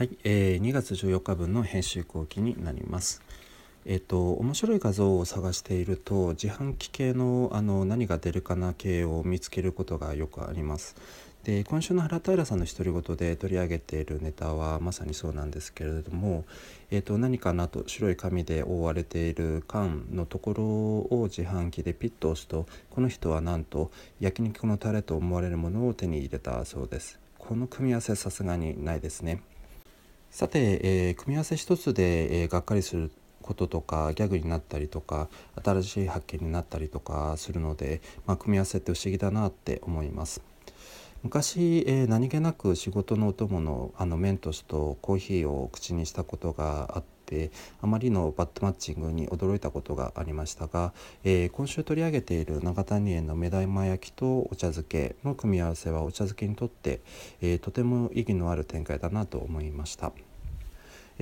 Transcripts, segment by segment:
はい、えー、2月14日分の編集後期になります。えっ、と面白い画像を探していると自販機系のあの何が出るかな系を見つけることがよくあります。で今週の原平さんの独り言で取り上げているネタはまさにそうなんですけれども、えー、と何かなと白い紙で覆われている缶のところを自販機でピッと押すとこの人はなんと焼肉のタレと思われるものを手に入れたそうです。この組み合わせさすがにないですね。さて、えー、組み合わせ一つで、えー、がっかりすることとかギャグになったりとか新しい発見になったりとかするので、まあ、組み合わせって不思議だなって思います。昔、えー、何気なく仕事のお供のあのメントスとコーヒーを口にしたことがあってあまりのバッドマッチングに驚いたことがありましたが、えー、今週取り上げている長谷園の目玉焼きとお茶漬けの組み合わせはお茶漬けにとって、えー、とても意義のある展開だなと思いました。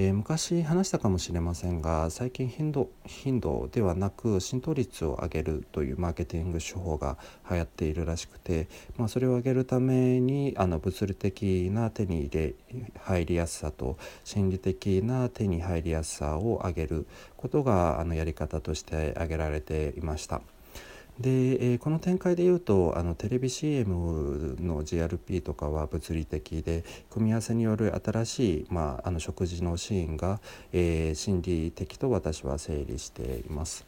えー、昔話したかもしれませんが最近頻度頻度ではなく浸透率を上げるというマーケティング手法が流行っているらしくて、まあ、それを上げるためにあの物理的な手に入れ入りやすさと心理的な手に入りやすさを上げることがあのやり方として挙げられていました。で、えー、この展開でいうとあのテレビ CM の GRP とかは物理的で組み合わせによる新しい、まあ、あの食事のシーンが、えー、心理的と私は整理しています。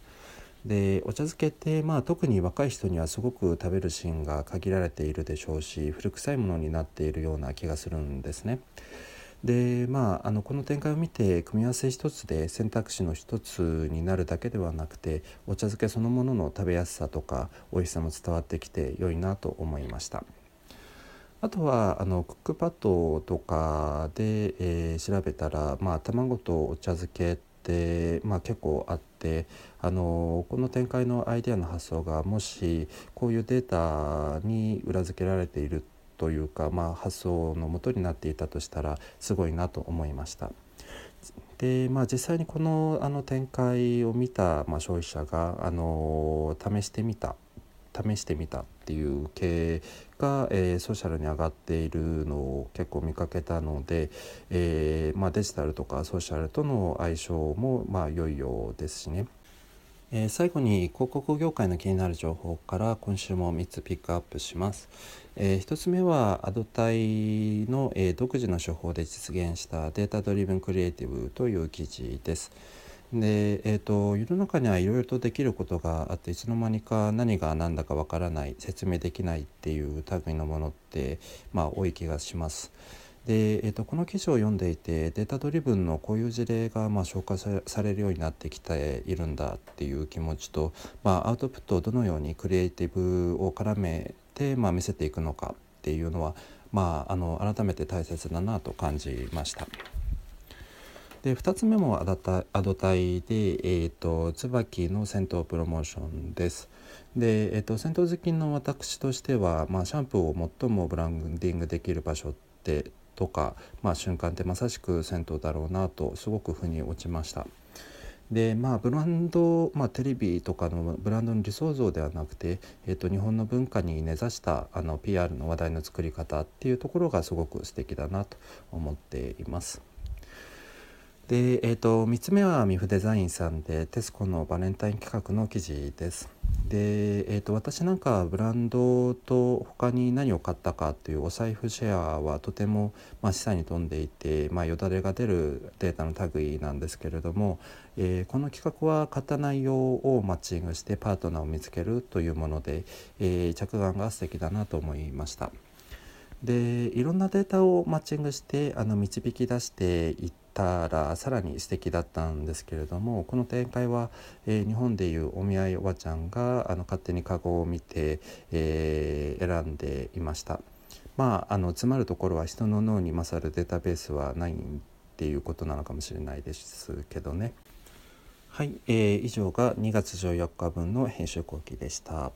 でお茶漬けって、まあ、特に若い人にはすごく食べるシーンが限られているでしょうし古臭いものになっているような気がするんですね。でまああのこの展開を見て組み合わせ一つで選択肢の一つになるだけではなくてお茶漬けそのものの食べやすさとか美味しさも伝わってきて良いなと思いました。あとはあのクックパッドとかで、えー、調べたら、まあ、卵とお茶漬けって、まあ、結構あってあのこの展開のアイデアの発想がもしこういうデータに裏付けられているというか、まあ、発想のもとになっていたとしたらすごいなと思いました。でまあ、実際にこのあの展開を見た、まあ、消費者があの試してみた試してみたっていう系が、えー、ソーシャルに上がっているのを結構見かけたので、えーまあ、デジタルとかソーシャルとの相性もまあ良いようですしね。えー、最後に広告業界の気になる情報から今週も3つピックアップします。えー、1つ目はアドタイの、えー、独自の手法で実現したデータドリブンクリエイティブという記事です。で、えーと、世の中にはいろいろとできることがあっていつの間にか何が何だかわからない説明できないっていう類のものって、まあ、多い気がします。で、えーと、この記事を読んでいてデータドリブンのこういう事例がまあ紹介されるようになってきているんだっていう気持ちと、まあ、アウトプットをどのようにクリエイティブを絡めて、まあ、見せていくのかっていうのは、まあ、あの改めて大切だなと感じました。で2つ目もアドタアドタイで、えーと、椿の戦闘プロモーションです。で、えーと、戦闘好きの私としては、まあ、シャンプーを最もブランディングできる場所ってとか、まあ、瞬間ってまさしく銭湯だろうなとすごく腑に落ちました。でまあブランド、まあ、テレビとかのブランドの理想像ではなくて、えー、と日本の文化に根ざしたあの PR の話題の作り方っていうところがすごく素敵だなと思っています。で、えーと、3つ目はミフデザインさんでテスコのバレンタイン企画の記事です。で、えーと、私なんかブランドと他に何を買ったかっていうお財布シェアはとても、まあ、示唆に富んでいて、まあ、よだれが出るデータの類なんですけれども、えー、この企画は買った内容をマッチングしてパートナーを見つけるというもので、えー、着眼が素敵だなと思いました。でいろんなデータをマッチングしてあの導き出していったらさらに素敵だったんですけれどもこの展開は、えー、日本でいうお見合いおばちゃんがあの勝手にカゴを見て、えー、選んでいました。まあ、あの詰まるところは人の脳に勝るデータベースはないっていうことなのかもしれないですけどね。はい、えー、以上が2月14日分の編集後期でした。